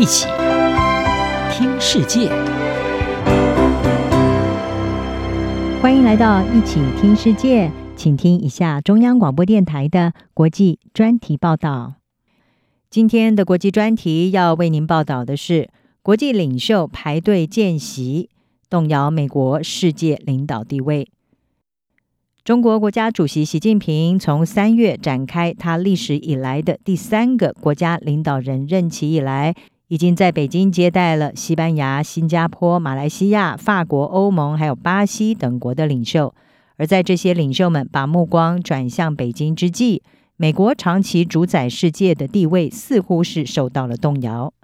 一起听世界，欢迎来到一起听世界，请听一下中央广播电台的国际专题报道。今天的国际专题要为您报道的是：国际领袖排队见习，动摇美国世界领导地位。中国国家主席习近平从三月展开他历史以来的第三个国家领导人任期以来，已经在北京接待了西班牙、新加坡、马来西亚、法国、欧盟还有巴西等国的领袖。而在这些领袖们把目光转向北京之际，美国长期主宰世界的地位似乎是受到了动摇。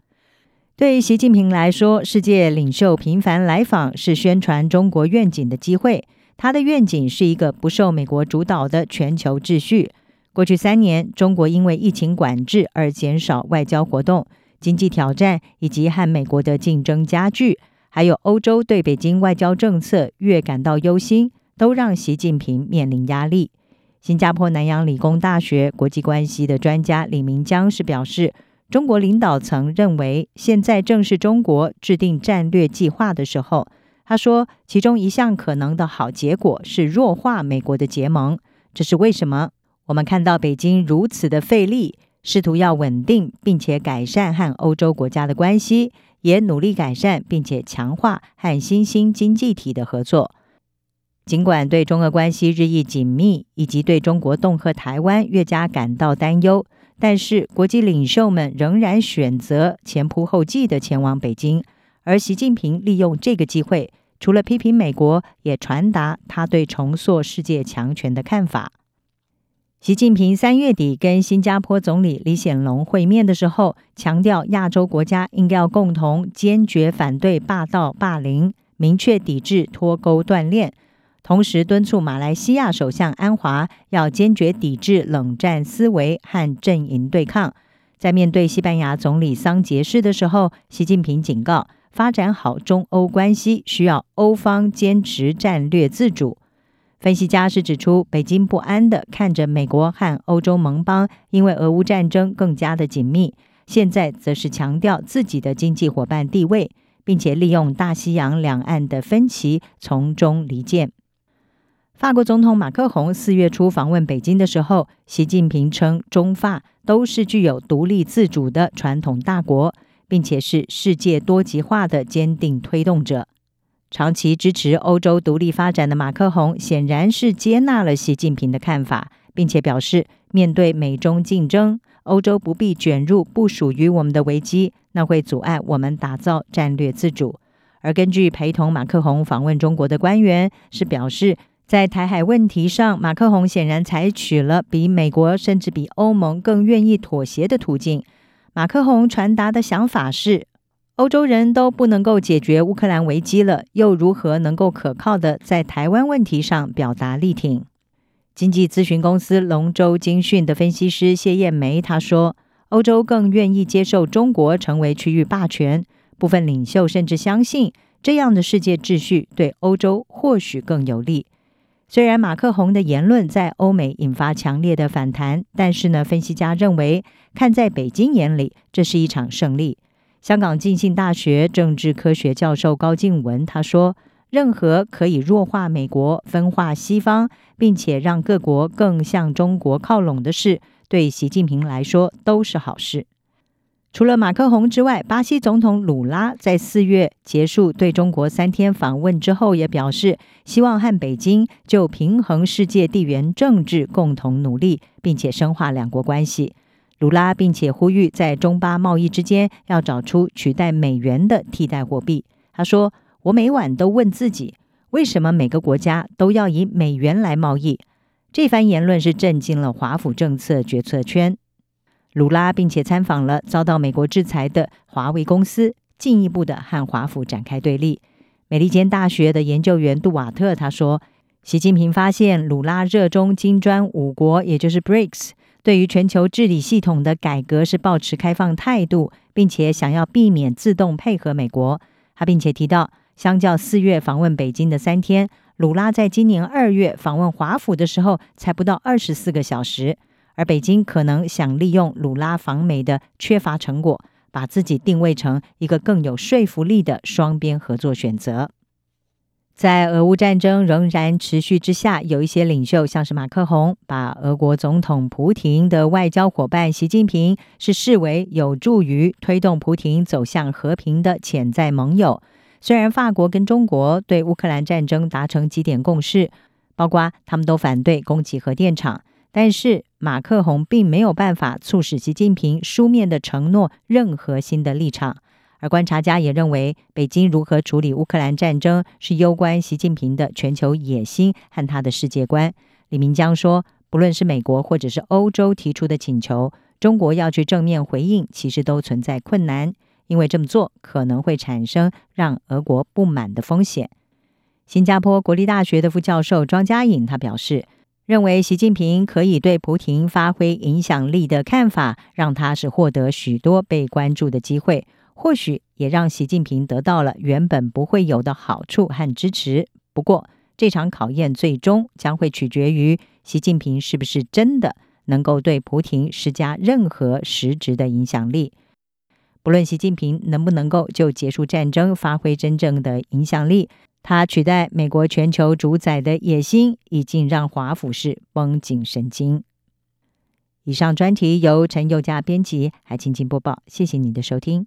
对习近平来说，世界领袖频繁来访是宣传中国愿景的机会。他的愿景是一个不受美国主导的全球秩序。过去三年，中国因为疫情管制而减少外交活动，经济挑战以及和美国的竞争加剧，还有欧洲对北京外交政策越感到忧心，都让习近平面临压力。新加坡南洋理工大学国际关系的专家李明江是表示，中国领导层认为现在正是中国制定战略计划的时候。他说，其中一项可能的好结果是弱化美国的结盟。这是为什么？我们看到北京如此的费力，试图要稳定并且改善和欧洲国家的关系，也努力改善并且强化和新兴经济体的合作。尽管对中俄关系日益紧密，以及对中国恫吓台湾越加感到担忧，但是国际领袖们仍然选择前仆后继的前往北京。而习近平利用这个机会，除了批评美国，也传达他对重塑世界强权的看法。习近平三月底跟新加坡总理李显龙会面的时候，强调亚洲国家应该要共同坚决反对霸道霸凌，明确抵制脱钩断链，同时敦促马来西亚首相安华要坚决抵制冷战思维和阵营对抗。在面对西班牙总理桑杰士的时候，习近平警告。发展好中欧关系需要欧方坚持战略自主。分析家是指出，北京不安地看着美国和欧洲盟邦因为俄乌战争更加的紧密，现在则是强调自己的经济伙伴地位，并且利用大西洋两岸的分歧从中离间。法国总统马克宏四月初访问北京的时候，习近平称中法都是具有独立自主的传统大国。并且是世界多极化的坚定推动者，长期支持欧洲独立发展的马克宏显然是接纳了习近平的看法，并且表示，面对美中竞争，欧洲不必卷入不属于我们的危机，那会阻碍我们打造战略自主。而根据陪同马克宏访问中国的官员是表示，在台海问题上，马克宏显然采取了比美国甚至比欧盟更愿意妥协的途径。马克宏传达的想法是：欧洲人都不能够解决乌克兰危机了，又如何能够可靠地在台湾问题上表达力挺？经济咨询公司龙舟精讯的分析师谢燕梅她说：“欧洲更愿意接受中国成为区域霸权，部分领袖甚至相信这样的世界秩序对欧洲或许更有利。”虽然马克宏的言论在欧美引发强烈的反弹，但是呢，分析家认为，看在北京眼里，这是一场胜利。香港浸信大学政治科学教授高静文他说：“任何可以弱化美国、分化西方，并且让各国更向中国靠拢的事，对习近平来说都是好事。”除了马克宏之外，巴西总统鲁拉在四月结束对中国三天访问之后，也表示希望和北京就平衡世界地缘政治共同努力，并且深化两国关系。鲁拉并且呼吁在中巴贸易之间要找出取代美元的替代货币。他说：“我每晚都问自己，为什么每个国家都要以美元来贸易？”这番言论是震惊了华府政策决策圈。鲁拉并且参访了遭到美国制裁的华为公司，进一步的和华府展开对立。美利坚大学的研究员杜瓦特他说：“习近平发现鲁拉热衷金砖五国，也就是 BRICS，对于全球治理系统的改革是抱持开放态度，并且想要避免自动配合美国。他并且提到，相较四月访问北京的三天，鲁拉在今年二月访问华府的时候才不到二十四个小时。”而北京可能想利用鲁拉访美的缺乏成果，把自己定位成一个更有说服力的双边合作选择。在俄乌战争仍然持续之下，有一些领袖，像是马克宏，把俄国总统普廷的外交伙伴习近平是视为有助于推动普廷走向和平的潜在盟友。虽然法国跟中国对乌克兰战争达成几点共识，包括他们都反对攻击核电厂，但是马克宏并没有办法促使习近平书面的承诺任何新的立场。而观察家也认为，北京如何处理乌克兰战争是攸关习近平的全球野心和他的世界观。李明江说，不论是美国或者是欧洲提出的请求，中国要去正面回应，其实都存在困难，因为这么做可能会产生让俄国不满的风险。新加坡国立大学的副教授庄家颖他表示，认为习近平可以对普亭发挥影响力的看法，让他是获得许多被关注的机会。或许也让习近平得到了原本不会有的好处和支持。不过，这场考验最终将会取决于习近平是不是真的能够对普亭施加任何实质的影响力。不论习近平能不能够就结束战争发挥真正的影响力，他取代美国全球主宰的野心已经让华府士绷紧神经。以上专题由陈宥嘉编辑，还请播报。谢谢你的收听。